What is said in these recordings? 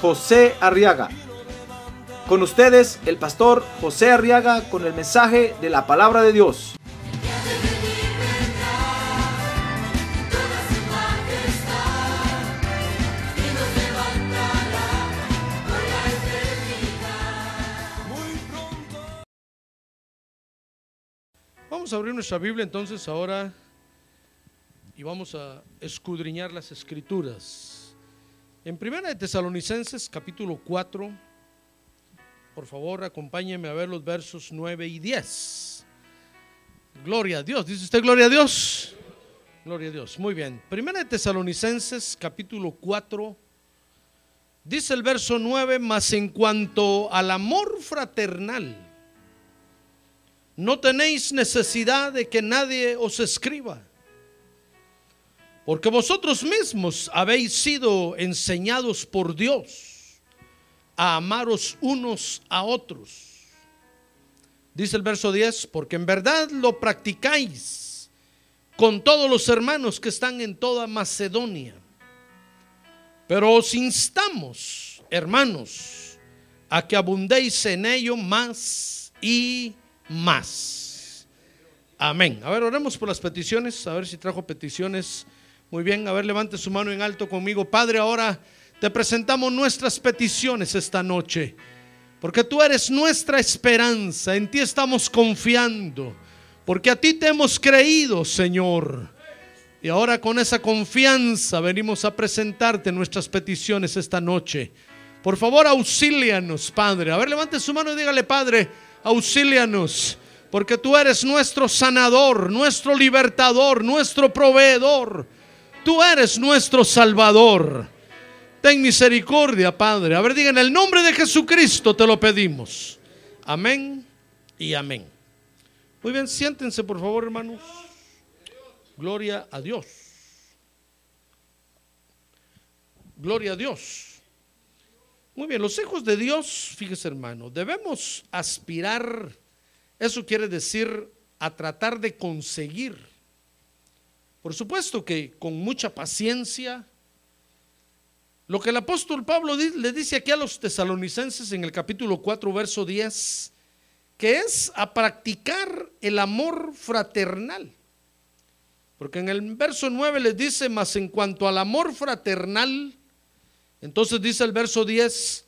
José Arriaga. Con ustedes, el pastor José Arriaga con el mensaje de la palabra de Dios. Vamos a abrir nuestra Biblia entonces ahora y vamos a escudriñar las escrituras. En Primera de Tesalonicenses capítulo 4, por favor acompáñeme a ver los versos 9 y 10. Gloria a Dios, dice usted gloria a Dios. Gloria a Dios, muy bien. Primera de Tesalonicenses capítulo 4, dice el verso 9, mas en cuanto al amor fraternal, no tenéis necesidad de que nadie os escriba, porque vosotros mismos habéis sido enseñados por Dios a amaros unos a otros. Dice el verso 10, porque en verdad lo practicáis con todos los hermanos que están en toda Macedonia. Pero os instamos, hermanos, a que abundéis en ello más y más. Amén. A ver, oremos por las peticiones, a ver si trajo peticiones. Muy bien, a ver, levante su mano en alto conmigo. Padre, ahora te presentamos nuestras peticiones esta noche, porque tú eres nuestra esperanza, en ti estamos confiando, porque a ti te hemos creído, Señor. Y ahora con esa confianza venimos a presentarte nuestras peticiones esta noche. Por favor, auxílianos, Padre. A ver, levante su mano y dígale, Padre, auxílianos, porque tú eres nuestro sanador, nuestro libertador, nuestro proveedor. Tú eres nuestro salvador. Ten misericordia, Padre. A ver, diga en el nombre de Jesucristo te lo pedimos. Amén y amén. Muy bien, siéntense por favor, hermanos. Gloria a Dios. Gloria a Dios. Muy bien, los hijos de Dios, fíjese hermano, debemos aspirar, eso quiere decir a tratar de conseguir. Por supuesto que con mucha paciencia, lo que el apóstol Pablo le dice aquí a los tesalonicenses en el capítulo 4, verso 10, que es a practicar el amor fraternal. Porque en el verso 9 les dice, más en cuanto al amor fraternal, entonces dice el verso 10,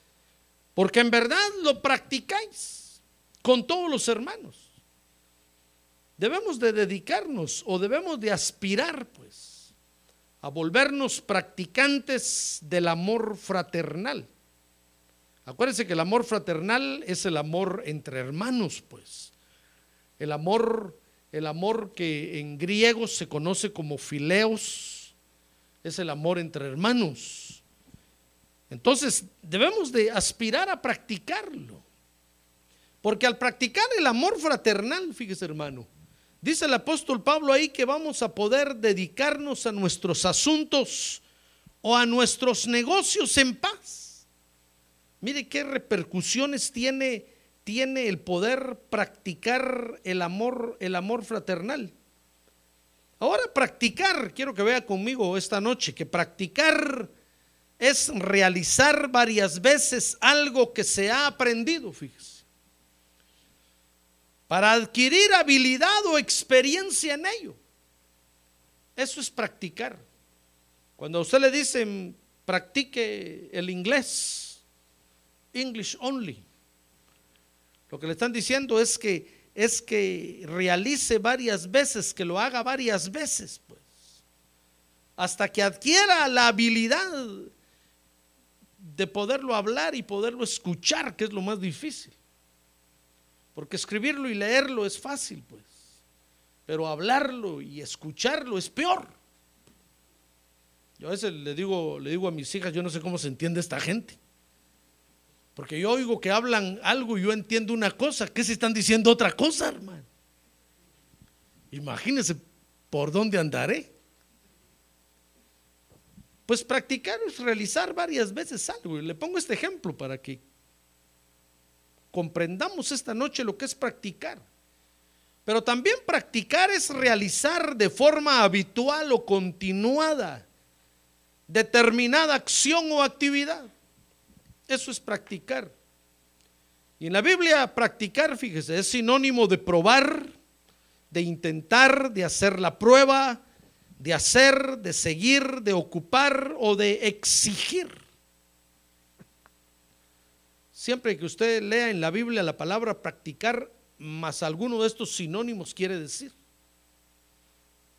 porque en verdad lo practicáis con todos los hermanos. Debemos de dedicarnos o debemos de aspirar pues a volvernos practicantes del amor fraternal. Acuérdense que el amor fraternal es el amor entre hermanos pues. El amor el amor que en griego se conoce como fileos es el amor entre hermanos. Entonces debemos de aspirar a practicarlo. Porque al practicar el amor fraternal, fíjese hermano, dice el apóstol Pablo ahí que vamos a poder dedicarnos a nuestros asuntos o a nuestros negocios en paz. Mire qué repercusiones tiene, tiene el poder practicar el amor, el amor fraternal. Ahora practicar, quiero que vea conmigo esta noche, que practicar es realizar varias veces algo que se ha aprendido, fíjese. Para adquirir habilidad o experiencia en ello. Eso es practicar. Cuando a usted le dicen practique el inglés, English only, lo que le están diciendo es que es que realice varias veces, que lo haga varias veces, pues, hasta que adquiera la habilidad de poderlo hablar y poderlo escuchar, que es lo más difícil. Porque escribirlo y leerlo es fácil, pues. Pero hablarlo y escucharlo es peor. Yo a veces le digo, le digo a mis hijas, yo no sé cómo se entiende esta gente. Porque yo oigo que hablan algo y yo entiendo una cosa, que se están diciendo otra cosa, hermano. Imagínense por dónde andaré. Pues practicar es realizar varias veces algo. Y le pongo este ejemplo para que comprendamos esta noche lo que es practicar. Pero también practicar es realizar de forma habitual o continuada determinada acción o actividad. Eso es practicar. Y en la Biblia practicar, fíjese, es sinónimo de probar, de intentar, de hacer la prueba, de hacer, de seguir, de ocupar o de exigir. Siempre que usted lea en la Biblia la palabra practicar, más alguno de estos sinónimos quiere decir.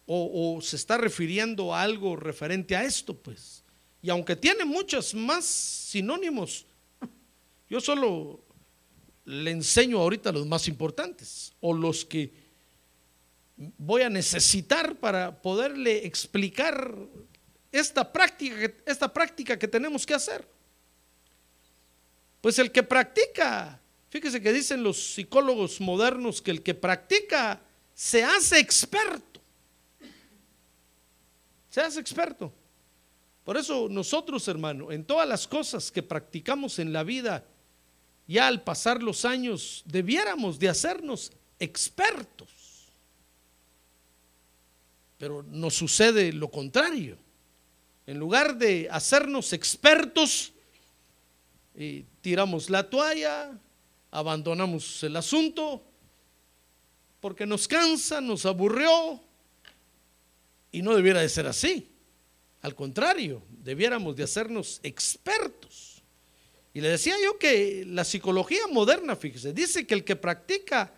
O, se está refiriendo a algo referente a esto, pues. Y aunque tiene muchos más sinónimos, yo solo le enseño ahorita los más importantes o los que voy a necesitar para poderle explicar esta práctica, esta práctica que tenemos que hacer. Pues el que practica, fíjese que dicen los psicólogos modernos que el que practica se hace experto. Se hace experto. Por eso nosotros, hermano, en todas las cosas que practicamos en la vida, ya al pasar los años, debiéramos de hacernos expertos. Pero nos sucede lo contrario. En lugar de hacernos expertos, eh, tiramos la toalla, abandonamos el asunto, porque nos cansa, nos aburrió, y no debiera de ser así. Al contrario, debiéramos de hacernos expertos. Y le decía yo que la psicología moderna, fíjese, dice que el que practica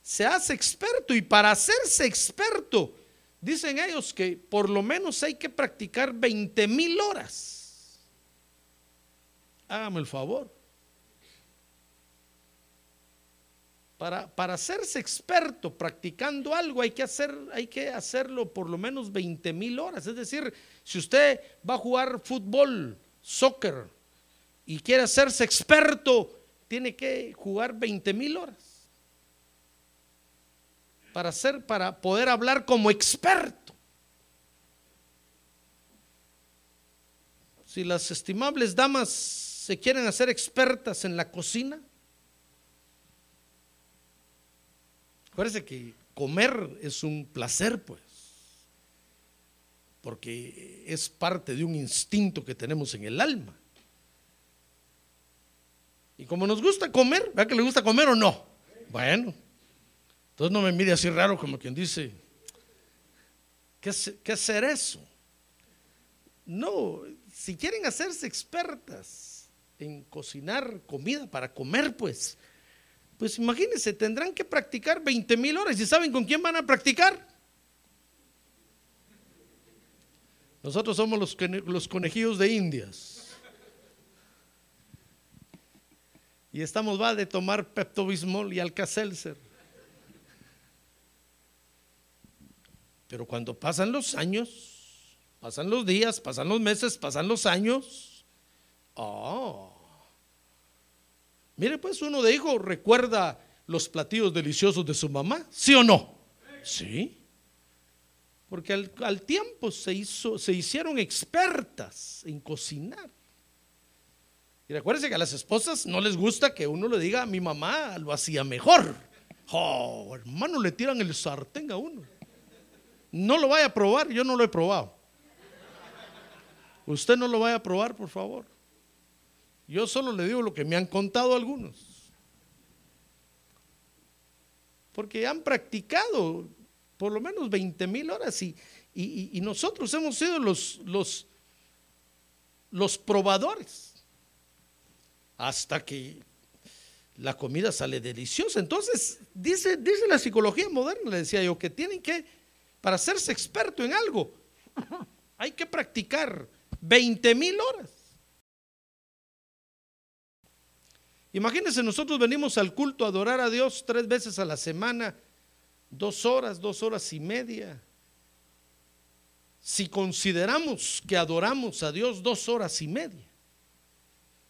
se hace experto y para hacerse experto, dicen ellos que por lo menos hay que practicar 20 mil horas. Hágame el favor. Para, para, hacerse experto practicando algo hay que, hacer, hay que hacerlo por lo menos 20 mil horas. Es decir, si usted va a jugar fútbol, soccer, y quiere hacerse experto, tiene que jugar 20 mil horas. Para, hacer, para poder hablar como experto. Si las estimables damas se quieren hacer expertas en la cocina, Acuérdense que comer es un placer, pues, porque es parte de un instinto que tenemos en el alma. Y como nos gusta comer, ¿verdad que le gusta comer o no? Bueno, entonces no me mire así raro como quien dice, ¿qué, qué hacer eso? No, si quieren hacerse expertas en cocinar comida para comer, pues pues imagínense, tendrán que practicar 20 mil horas. ¿Y saben con quién van a practicar? Nosotros somos los, los conejillos de indias. Y estamos va de tomar Pepto-Bismol y Alka-Seltzer. Pero cuando pasan los años, pasan los días, pasan los meses, pasan los años, oh, Mire, pues uno de hijo recuerda los platillos deliciosos de su mamá, ¿sí o no? Sí. Porque al, tiempo se, hizo, se hicieron expertas en cocinar. Y recuérdense que a las esposas no les gusta que uno le diga, mi mamá lo hacía mejor. Oh, hermano, le tiran el sartén a uno. No lo vaya a probar, yo no lo he probado. Usted no lo vaya a probar, por favor. Yo solo le digo lo que me han contado algunos. Porque han practicado por lo menos 20 mil horas y, y, nosotros hemos sido los, los, los probadores. Hasta que la comida sale deliciosa. Entonces, dice, dice la psicología moderna, le decía yo, que tienen que, para hacerse experto en algo, hay que practicar 20 mil horas. Imagínense, nosotros venimos al culto a adorar a Dios tres veces a la semana, dos horas, dos horas y media. Si consideramos que adoramos a Dios dos horas y media,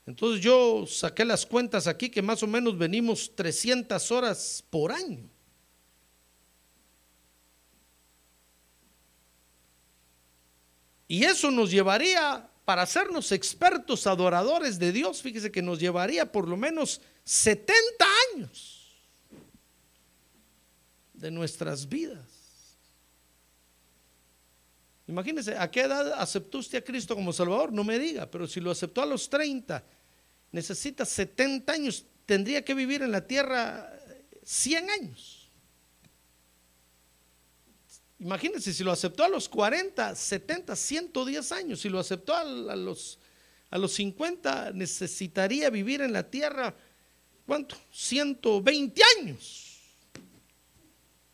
Entonces yo saqué las cuentas aquí que más o menos venimos 300 horas por año. Y eso nos llevaría, para hacernos expertos adoradores de Dios, fíjese que nos llevaría por lo menos 70 años de nuestras vidas. Imagínese, ¿a qué edad aceptó usted a Cristo como Salvador? No me diga, pero si lo aceptó a los 30, necesita 70 años, tendría que vivir en la tierra 100 años. Imagínense, si lo aceptó a los 40, 70, 110 años, si lo aceptó a, los, a los 50, necesitaría vivir en la tierra, ¿cuánto? 120 años.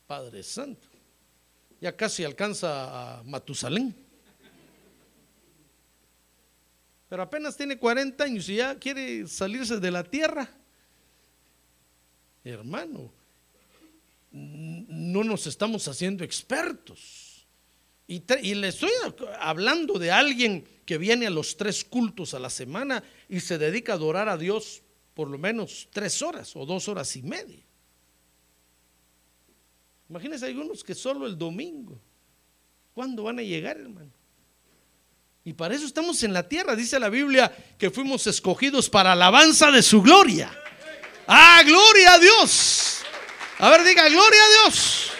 Padre Santo. Ya casi alcanza a Matusalén. Pero apenas tiene 40 años y ya quiere salirse de la tierra. Hermano, no nos estamos haciendo expertos. Y, le estoy hablando de alguien que viene a los tres cultos a la semana y se dedica a adorar a Dios por lo menos tres horas o dos horas y media. Imagínense algunos que solo el domingo. ¿Cuándo van a llegar, hermano? Y para eso estamos en la tierra. Dice la Biblia que fuimos escogidos para alabanza de su gloria. Ah, gloria a Dios. A ver, diga, gloria a Dios.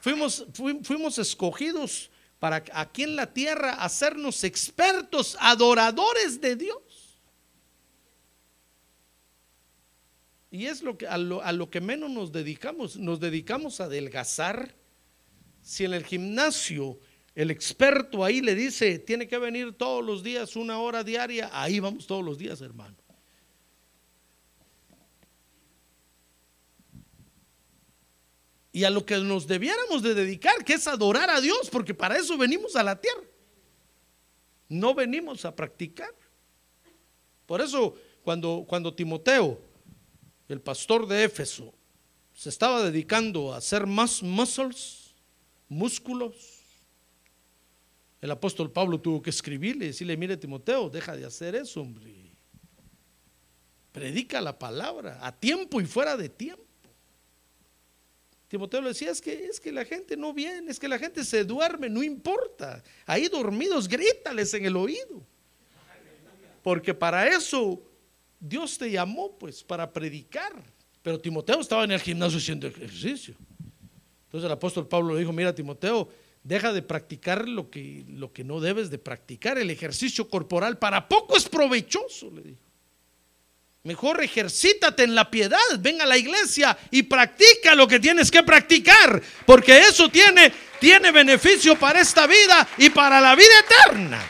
Fuimos, fuimos escogidos para aquí en la tierra hacernos expertos, adoradores de Dios. Y es lo que, a, lo, a lo que menos nos dedicamos. Nos dedicamos a adelgazar. Si en el gimnasio el experto ahí le dice, tiene que venir todos los días, una hora diaria, ahí vamos todos los días, hermano. Y a lo que nos debiéramos de dedicar, que es adorar a Dios, porque para eso venimos a la tierra. No venimos a practicar. Por eso cuando, cuando Timoteo, el pastor de Éfeso, se estaba dedicando a hacer más muscles, músculos, el apóstol Pablo tuvo que escribirle y decirle, mire Timoteo, deja de hacer eso, hombre. Predica la palabra a tiempo y fuera de tiempo. Timoteo le decía, es que, es que la gente no viene, es que la gente se duerme, no importa. Ahí dormidos, grítales en el oído. Porque para eso Dios te llamó, pues, para predicar. Pero Timoteo estaba en el gimnasio haciendo ejercicio. Entonces el apóstol Pablo le dijo, mira Timoteo, deja de practicar lo que, lo que no debes de practicar. El ejercicio corporal para poco es provechoso, le dijo. Mejor ejercítate en la piedad, ven a la iglesia y practica lo que tienes que practicar, porque eso tiene, tiene beneficio para esta vida y para la vida eterna.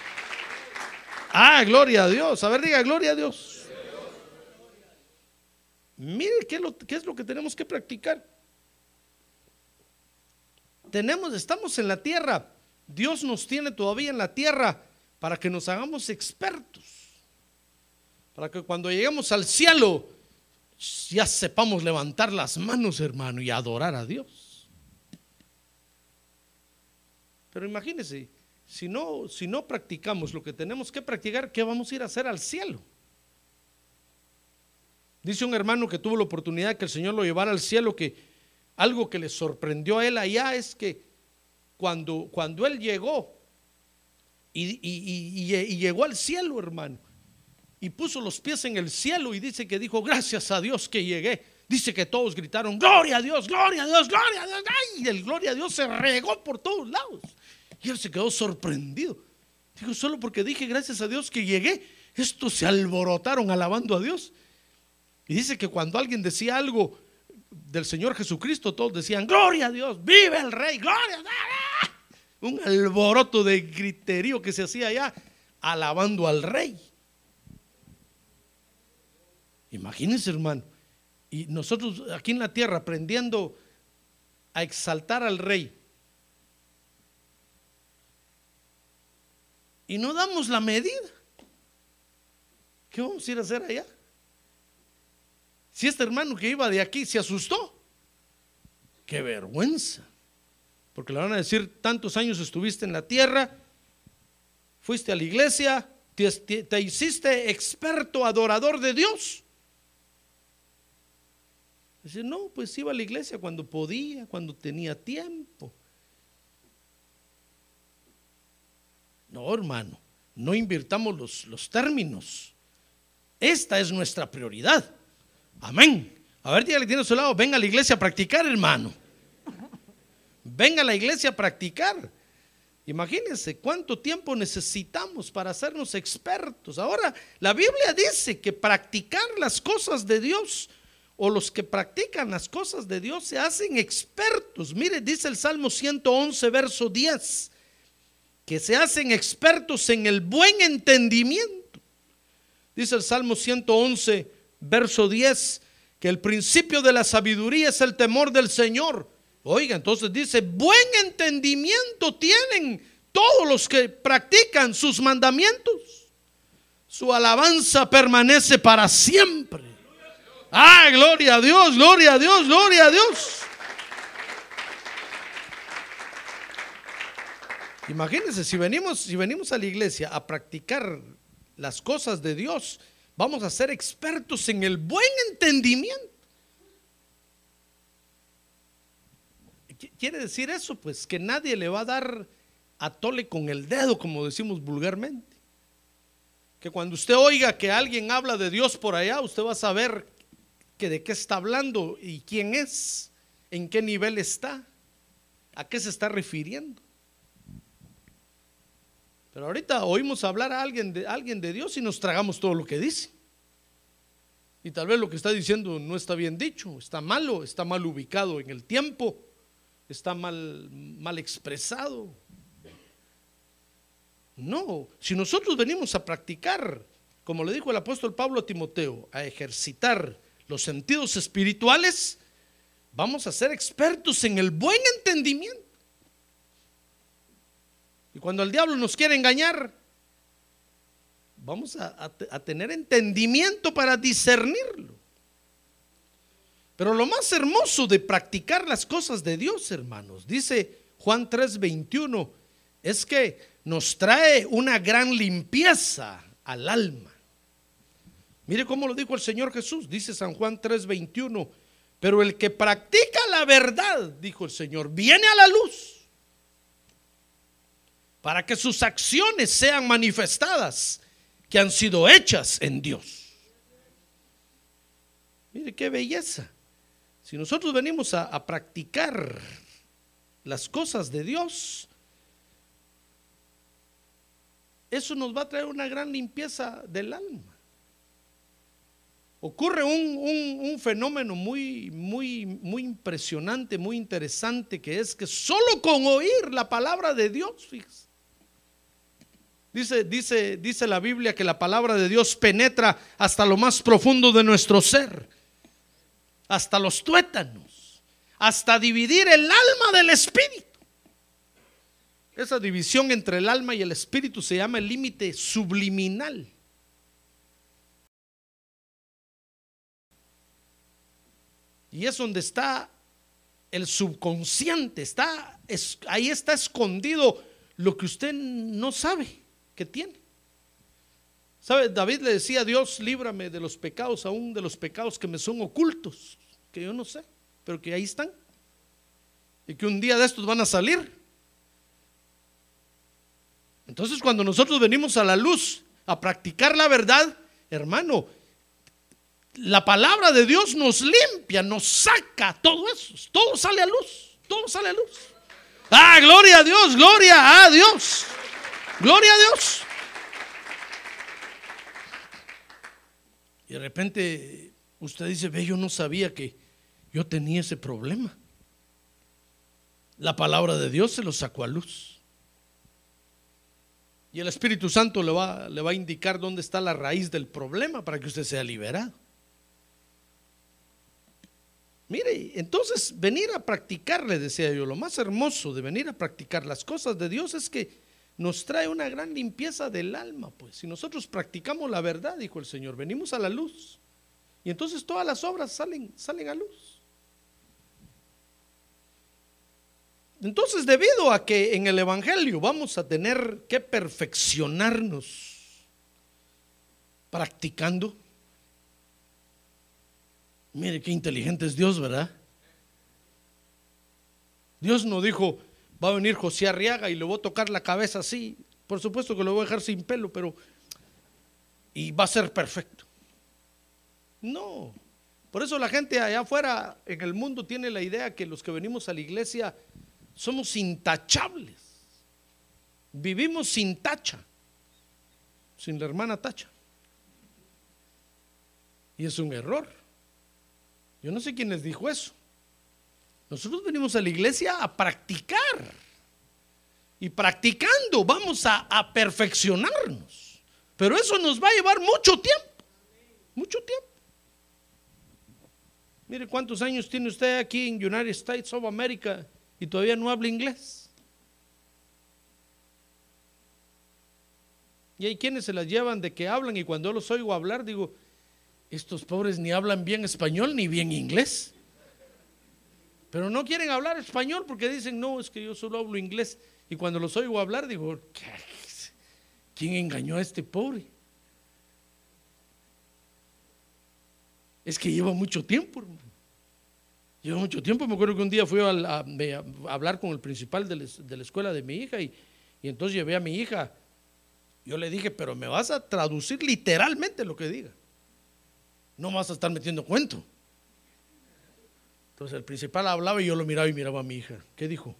Ah, gloria a Dios. A ver, diga, gloria a Dios. Mire qué, qué es lo que tenemos que practicar. Tenemos, estamos en la tierra. Dios nos tiene todavía en la tierra para que nos hagamos expertos para que cuando lleguemos al cielo ya sepamos levantar las manos, hermano, y adorar a Dios. Pero imagínense, si no, si no practicamos lo que tenemos que practicar, ¿qué vamos a ir a hacer al cielo? Dice un hermano que tuvo la oportunidad que el Señor lo llevara al cielo, que algo que le sorprendió a él allá es que cuando, cuando él llegó y, y llegó al cielo, hermano, y puso los pies en el cielo y dice que dijo, gracias a Dios que llegué. Dice que todos gritaron, gloria a Dios, gloria a Dios, gloria a Dios. y el gloria a Dios se regó por todos lados. Y él se quedó sorprendido. Dijo, solo porque dije, gracias a Dios que llegué, estos se alborotaron alabando a Dios. Y dice que cuando alguien decía algo del Señor Jesucristo, todos decían, gloria a Dios, vive el rey, gloria a Dios. Un alboroto de griterío que se hacía allá, alabando al rey. Imagínense, hermano. Y nosotros aquí en la tierra aprendiendo a exaltar al rey. Y no damos la medida. ¿Qué vamos a ir a hacer allá? Si este hermano que iba de aquí se asustó, qué vergüenza. Porque le van a decir, tantos años estuviste en la tierra, fuiste a la iglesia, te, te- te hiciste experto adorador de Dios. Dice, no, pues iba a la iglesia cuando podía, cuando tenía tiempo. No, hermano, no invirtamos los, los términos. Esta es nuestra prioridad. Amén. A ver, dígale, tiene a su lado, venga a la iglesia a practicar, hermano. Venga a la iglesia a practicar. Imagínense cuánto tiempo necesitamos para hacernos expertos. Ahora, la Biblia dice que practicar las cosas de Dios o los que practican las cosas de Dios se hacen expertos. Mire, dice el Salmo 111, verso 10, que se hacen expertos en el buen entendimiento. Dice el Salmo 111, verso 10, que el principio de la sabiduría es el temor del Señor. Oiga, entonces dice, buen entendimiento tienen todos los que practican sus mandamientos. Su alabanza permanece para siempre. Ah, gloria a Dios, gloria a Dios, gloria a Dios. Imagínense, si venimos, si venimos a la iglesia a practicar las cosas de Dios, vamos a ser expertos en el buen entendimiento. ¿Qué ¿Quiere decir eso? Pues que nadie le va a dar a tole con el dedo, como decimos vulgarmente. Que cuando usted oiga que alguien habla de Dios por allá, usted va a saber de qué está hablando y quién es, en qué nivel está, a qué se está refiriendo. Pero ahorita oímos hablar a alguien de, alguien de Dios y nos tragamos todo lo que dice. Y tal vez lo que está diciendo no está bien dicho, está malo, está mal ubicado en el tiempo, está mal, mal expresado. No, si nosotros venimos a practicar, como le dijo el apóstol Pablo a Timoteo, a ejercitar los sentidos espirituales, vamos a ser expertos en el buen entendimiento. Y cuando el diablo nos quiere engañar, vamos a, tener entendimiento para discernirlo. Pero lo más hermoso de practicar las cosas de Dios, hermanos, dice Juan 3:21, es que nos trae una gran limpieza al alma. Mire cómo lo dijo el Señor Jesús, dice San Juan 3:21, pero el que practica la verdad, dijo el Señor, viene a la luz para que sus acciones sean manifestadas que han sido hechas en Dios. Mire qué belleza. Si nosotros venimos a, a practicar las cosas de Dios, eso nos va a traer una gran limpieza del alma. Ocurre un, un- un fenómeno muy, muy, muy impresionante, muy interesante, que es que solo con oír la palabra de Dios, Dice, dice, dice la Biblia que la palabra de Dios penetra hasta lo más profundo de nuestro ser, hasta los tuétanos, hasta dividir el alma del espíritu. Esa división entre el alma y el espíritu se llama el límite subliminal. Y es donde está el subconsciente, está, es- ahí está escondido lo que usted no sabe que tiene. ¿Sabe? David le decía a Dios, líbrame de los pecados, aún de los pecados que me son ocultos, que yo no sé, pero que ahí están. Y que un día de estos van a salir. Entonces cuando nosotros venimos a la luz a practicar la verdad, hermano, la palabra de Dios nos limpia, nos saca todo eso, todo sale a luz, todo sale a luz. Ah, gloria a Dios, gloria a Dios, gloria a Dios. Y de repente usted dice, ve, yo no sabía que yo tenía ese problema. La palabra de Dios se lo sacó a luz. Y el Espíritu Santo le va, le va a indicar dónde está la raíz del problema para que usted sea liberado. Mire, entonces venir a practicar, le decía yo, lo más hermoso de venir a practicar las cosas de Dios es que nos trae una gran limpieza del alma, pues. Si nosotros practicamos la verdad, dijo el Señor, venimos a la luz. Y entonces todas las obras salen, salen a luz. Entonces, debido a que en el Evangelio vamos a tener que perfeccionarnos practicando. Mire qué inteligente es Dios, ¿verdad? Dios no dijo, va a venir José Arriaga y le voy a tocar la cabeza así. Por supuesto que lo voy a dejar sin pelo, pero... Y va a ser perfecto. No. Por eso la gente allá afuera en el mundo tiene la idea que los que venimos a la iglesia somos intachables. Vivimos sin tacha. Sin la hermana tacha. Y es un error. Yo no sé quién les dijo eso. Nosotros venimos a la iglesia a practicar. Y practicando vamos a, a perfeccionarnos. Pero eso nos va a llevar mucho tiempo. Mucho tiempo. Mire cuántos años tiene usted aquí en United States of America y todavía no habla inglés. Y hay quienes se las llevan de que hablan y cuando los oigo hablar digo, estos pobres ni hablan bien español ni bien inglés. Pero no quieren hablar español porque dicen, no, es que yo solo hablo inglés. Y cuando los oigo hablar digo, ¿quién engañó a este pobre? Es que lleva mucho tiempo, hermano. Lleva mucho tiempo. Me acuerdo que un día fui a, hablar con el principal de la, de la escuela de mi hija y, y entonces llevé a mi hija. Yo le dije, pero me vas a traducir literalmente lo que diga. No vas a estar metiendo cuento. Entonces el principal hablaba y yo lo miraba y miraba a mi hija. ¿Qué dijo?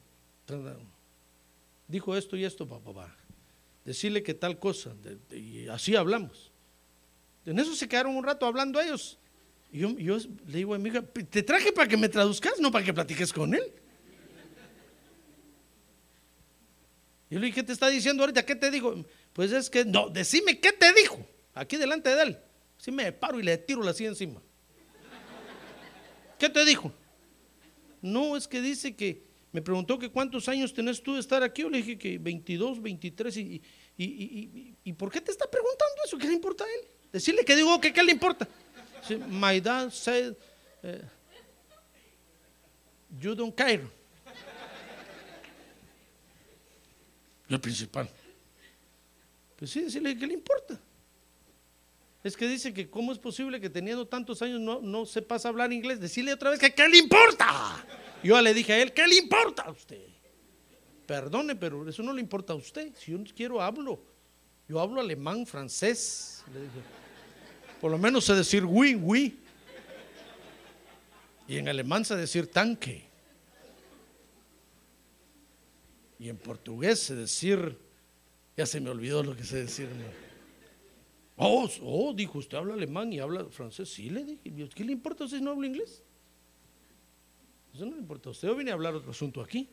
Dijo esto y esto, papá. Decirle que tal cosa. y así hablamos. En eso se quedaron un rato hablando ellos. Y yo, yo le digo a mi hija, te traje para que me traduzcas, no para que platiques con él. Yo le dije, ¿qué te está diciendo ahorita? ¿Qué te dijo? Pues es que, no, decime qué te dijo, aquí delante de él. Si me paro y le tiro la silla encima. ¿Qué te dijo? No, es que dice que, me preguntó que cuántos años tenés tú de estar aquí. Yo le dije que 22, 23. ¿Y, y, y, y, y por qué te está preguntando eso? ¿Qué le importa a él? Decirle que digo que qué le importa. Sí, My dad said, eh, you don't care. El principal. Pues sí, decirle que le importa. Es que dice que cómo es posible que teniendo tantos años no, no sepas hablar inglés. Decirle otra vez que qué le importa. Yo le dije a él, ¿qué le importa a usted? Perdone, pero eso no le importa a usted. Si yo quiero, hablo. Yo hablo alemán, francés. Le dije. Por lo menos sé decir oui, oui. Y en alemán sé decir tanque. Y en portugués sé decir, ya se me olvidó lo que sé decir. ¿no? Oh, oh, dijo, usted habla alemán y habla francés. Sí, le dije, ¿qué le importa si no habla inglés? Eso no le importa usted. Yo vine a hablar otro asunto aquí.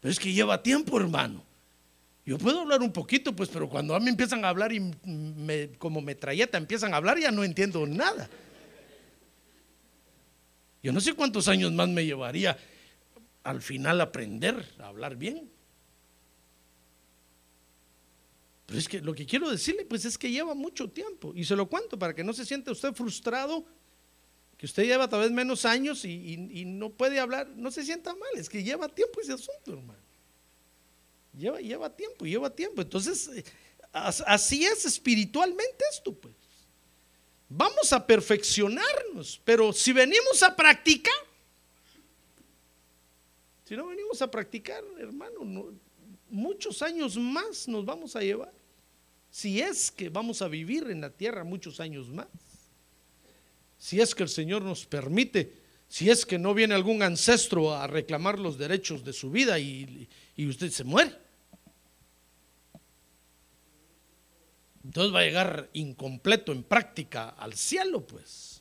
Pero es que lleva tiempo, hermano. Yo puedo hablar un poquito, pues, pero cuando a mí empiezan a hablar y me, como metralleta empiezan a hablar, ya no entiendo nada. Yo no sé cuántos años más me llevaría al final aprender a hablar bien. Pero es que lo que quiero decirle, pues es que lleva mucho tiempo. Y se lo cuento para que no se sienta usted frustrado, que usted lleva tal vez menos años y, no puede hablar, no se sienta mal, es que lleva tiempo ese asunto, hermano. Lleva, lleva tiempo, lleva tiempo. Entonces, eh, as- así es espiritualmente esto, pues. Vamos a perfeccionarnos, pero si venimos a practicar, si no venimos a practicar, hermano, no- muchos años más nos vamos a llevar. Si es que vamos a vivir en la tierra muchos años más. Si es que el Señor nos permite, si es que no viene algún ancestro a reclamar los derechos de su vida y, usted se muere. Entonces va a llegar incompleto en práctica al cielo, pues.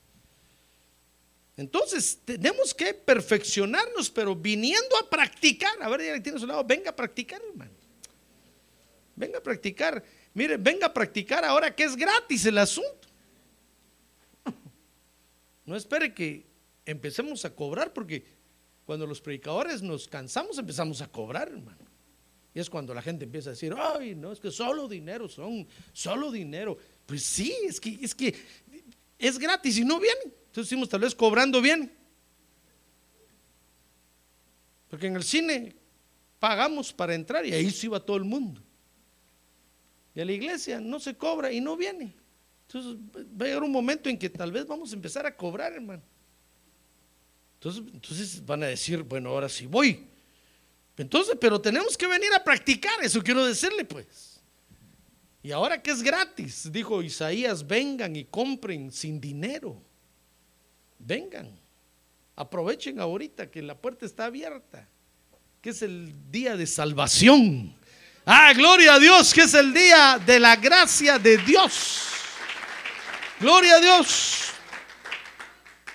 Entonces tenemos que perfeccionarnos, pero viniendo a practicar. A ver, ya tiene su lado, venga a practicar, hermano. Venga a practicar. Mire, venga a practicar ahora que es gratis el asunto. No espere que empecemos a cobrar, porque cuando los predicadores nos cansamos, empezamos a cobrar, hermano. Y es cuando la gente empieza a decir, ay, no, es que solo dinero son, solo dinero. Pues sí, es que es, que es gratis y no vienen. Entonces decimos, tal vez cobrando bien. Porque en el cine pagamos para entrar y ahí sí va todo el mundo. Y a la iglesia no se cobra y no viene. Entonces va a llegar un momento en que tal vez vamos a empezar a cobrar, hermano. Entonces, entonces van a decir, bueno, ahora sí voy. Entonces, pero tenemos que venir a practicar, eso quiero decirle pues. Y ahora que es gratis, dijo Isaías, vengan y compren sin dinero. Vengan, aprovechen ahorita que la puerta está abierta, que es el día de salvación. Ah, gloria a Dios, que es el día de la gracia de Dios. Gloria a Dios.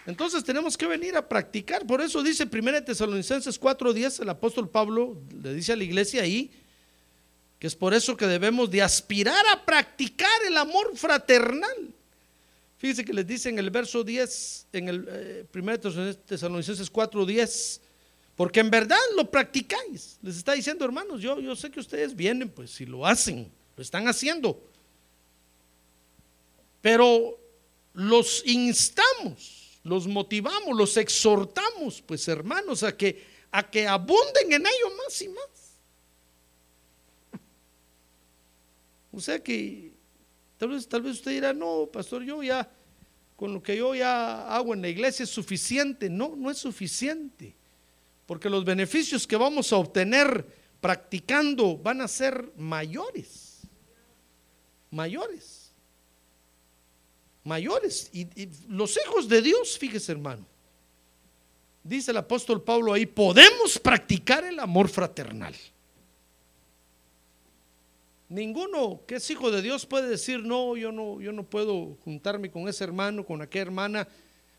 Entonces tenemos que venir a practicar. Por eso dice 1 Tesalonicenses 4:10, el apóstol Pablo le dice a la iglesia ahí, que es por eso que debemos de aspirar a practicar el amor fraternal. Fíjense que les dice en el verso 10, en el 1 eh, Tesalonicenses 4:10, porque en verdad lo practicáis. Les está diciendo, hermanos, yo, yo sé que ustedes vienen, pues si lo hacen, lo están haciendo. Pero los instamos, los motivamos, los exhortamos, pues hermanos, a que, a que abunden en ello más y más. O sea que tal vez, tal vez usted dirá, no, pastor, yo ya, con lo que yo ya hago en la iglesia es suficiente. No, no es suficiente. Porque los beneficios que vamos a obtener practicando van a ser mayores. Mayores mayores. Y, los hijos de Dios, fíjese hermano, dice el apóstol Pablo ahí, podemos practicar el amor fraternal. Ninguno que es hijo de Dios puede decir, no, yo no, yo no puedo juntarme con ese hermano, con aquella hermana,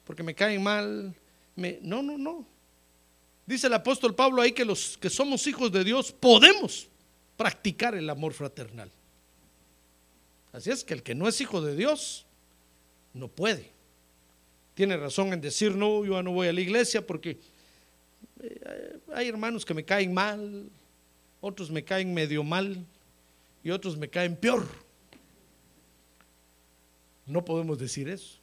porque me caen mal. Me, no, no, no. Dice el apóstol Pablo ahí que los que somos hijos de Dios podemos practicar el amor fraternal. Así es que el que no es hijo de Dios no puede. Tiene razón en decir, no, yo no voy a la iglesia porque eh, hay hermanos que me caen mal, otros me caen medio mal y otros me caen peor. No podemos decir eso.